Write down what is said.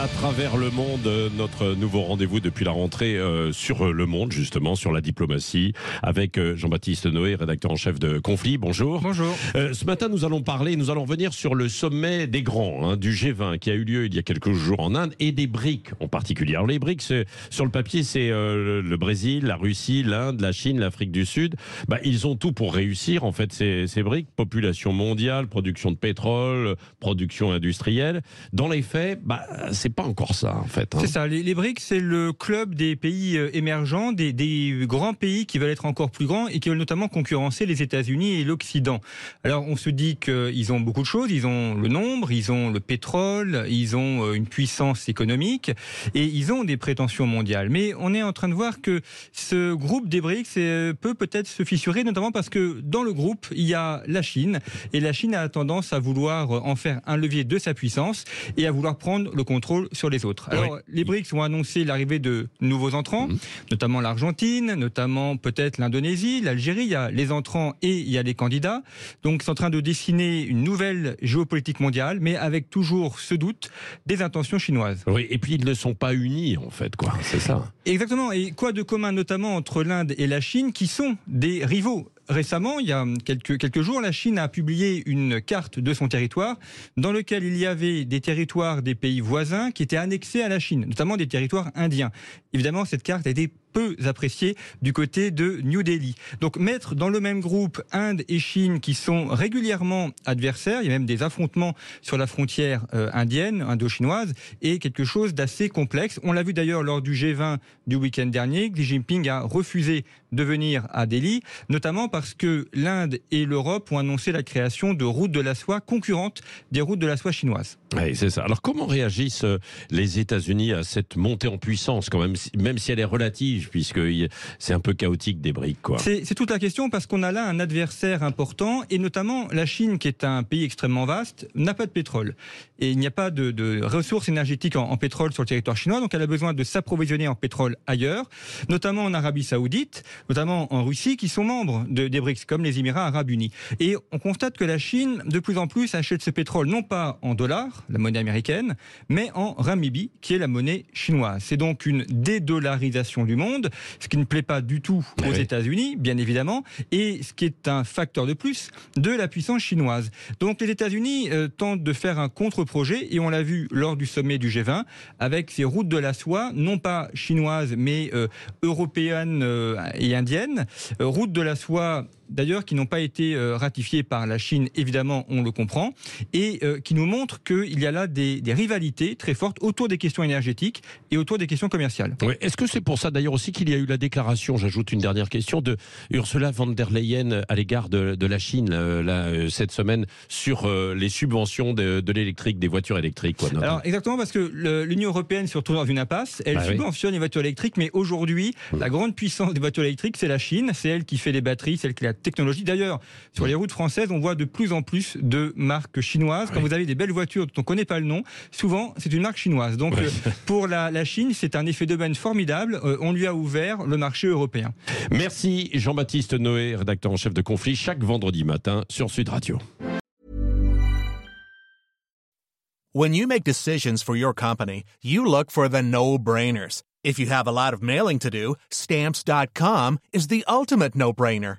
À travers le monde, euh, notre nouveau rendez-vous depuis la rentrée euh, sur le monde, justement, sur la diplomatie, avec euh, Jean-Baptiste Noé, rédacteur en chef de Conflit. Bonjour. Bonjour. Euh, ce matin, nous allons parler, nous allons revenir sur le sommet des grands, hein, du G20, qui a eu lieu il y a quelques jours en Inde, et des BRICS en particulier. Alors les BRICS, sur le papier, c'est euh, le Brésil, la Russie, l'Inde, la Chine, l'Afrique du Sud. Bah, ils ont tout pour réussir, en fait, ces, ces BRICS. Population mondiale, production de pétrole, production industrielle. Dans les faits, bah, c'est pas encore ça, en fait. hein. C'est ça, les, BRICS, c'est le club des pays euh, émergents, des, des grands pays qui veulent être encore plus grands et qui veulent notamment concurrencer les États-Unis et l'Occident. Alors on se dit qu'ils ont beaucoup de choses, ils ont le nombre, ils ont le pétrole, ils ont euh, une puissance économique et ils ont des prétentions mondiales. Mais on est en train de voir que ce groupe des BRICS euh, peut peut-être se fissurer, notamment parce que dans le groupe, il y a la Chine et la Chine a tendance à vouloir en faire un levier de sa puissance et à vouloir prendre le contrôle sur les autres. Alors, Oui. les BRICS ont annoncé l'arrivée de nouveaux entrants, notamment l'Argentine, notamment peut-être l'Indonésie, l'Algérie. Il y a les entrants et il y a les candidats. Donc, c'est en train de dessiner une nouvelle géopolitique mondiale, mais avec toujours ce doute des intentions chinoises. Oui, et puis ils ne sont pas unis, en fait, quoi. C'est ça. Exactement. Et quoi de commun, notamment entre l'Inde et la Chine, qui sont des rivaux Récemment, il y a quelques, jours, la Chine a publié une carte de son territoire dans lequel il y avait des territoires des pays voisins qui étaient annexés à la Chine, notamment des territoires indiens. Évidemment, cette carte a été peu appréciée du côté de New Delhi. Donc mettre dans le même groupe Inde et Chine qui sont régulièrement adversaires, il y a même des affrontements sur la frontière euh, indienne, indo-chinoise, est quelque chose d'assez complexe. On l'a vu d'ailleurs lors du G20 du week-end dernier, Xi Jinping a refusé de venir à Delhi, notamment parce que l'Inde et l'Europe ont annoncé la création de routes de la soie concurrentes des routes de la soie chinoises. Oui, c'est ça. Alors comment réagissent euh, les États-Unis à cette montée en puissance, quand même, même si elle est relative, puisque c'est un peu chaotique des briques. C'est toute la question parce qu'on a là un adversaire important et notamment la Chine, qui est un pays extrêmement vaste, n'a pas de pétrole. Et il n'y a pas de, ressources énergétiques en, pétrole sur le territoire chinois, donc elle a besoin de s'approvisionner en pétrole ailleurs, notamment en Arabie Saoudite, notamment en Russie, qui sont membres de, des BRICS, comme les Émirats Arabes Unis. Et on constate que la Chine, de plus en plus, achète ce pétrole non pas en dollars, la monnaie américaine, mais en renminbi, qui est la monnaie chinoise. C'est donc une dédollarisation du monde, ce qui ne plaît pas du tout aux Oui. États-Unis, bien évidemment, et ce qui est un facteur de plus de la puissance chinoise. Donc les États-Unis euh, tentent de faire un contre-projet, et on l'a vu lors du sommet du G20, avec ces routes de la soie, non pas chinoises, mais euh, européennes euh, et indiennes. Routes de la soie d'ailleurs qui n'ont pas été euh, ratifiées par la Chine, évidemment, on le comprend, et euh, qui nous montrent qu'il y a là des, des rivalités très fortes autour des questions énergétiques et autour des questions commerciales. Oui. Est-ce que c'est pour ça d'ailleurs aussi qu'il y a eu la déclaration, j'ajoute une dernière question, de Ursula von der Leyen à l'égard de, de la Chine euh, là, cette semaine sur les subventions de, de l'électrique, des voitures électriques quoi. Alors exactement parce que l'Union européenne se retrouve dans une impasse. Elle Bah oui. subventionne les voitures électriques, mais aujourd'hui, la grande puissance des voitures électriques, c'est la Chine. C'est elle qui fait les batteries, c'est elle qui la technologie. D'ailleurs, sur les routes françaises, on voit de plus en plus de marques chinoises. Quand Oui. vous avez des belles voitures dont on ne connaît pas le nom, souvent c'est une marque chinoise. Donc Oui. euh, pour la, la Chine, c'est un effet d'aubaine formidable. Euh, on lui a ouvert le marché européen. Merci Jean-Baptiste Noé, rédacteur en chef de Conflit, chaque vendredi matin sur Sud Radio. When you make decisions for your company, you look for the no-brainers. If you have a lot of mailing to do, stamps.com is the ultimate no-brainer.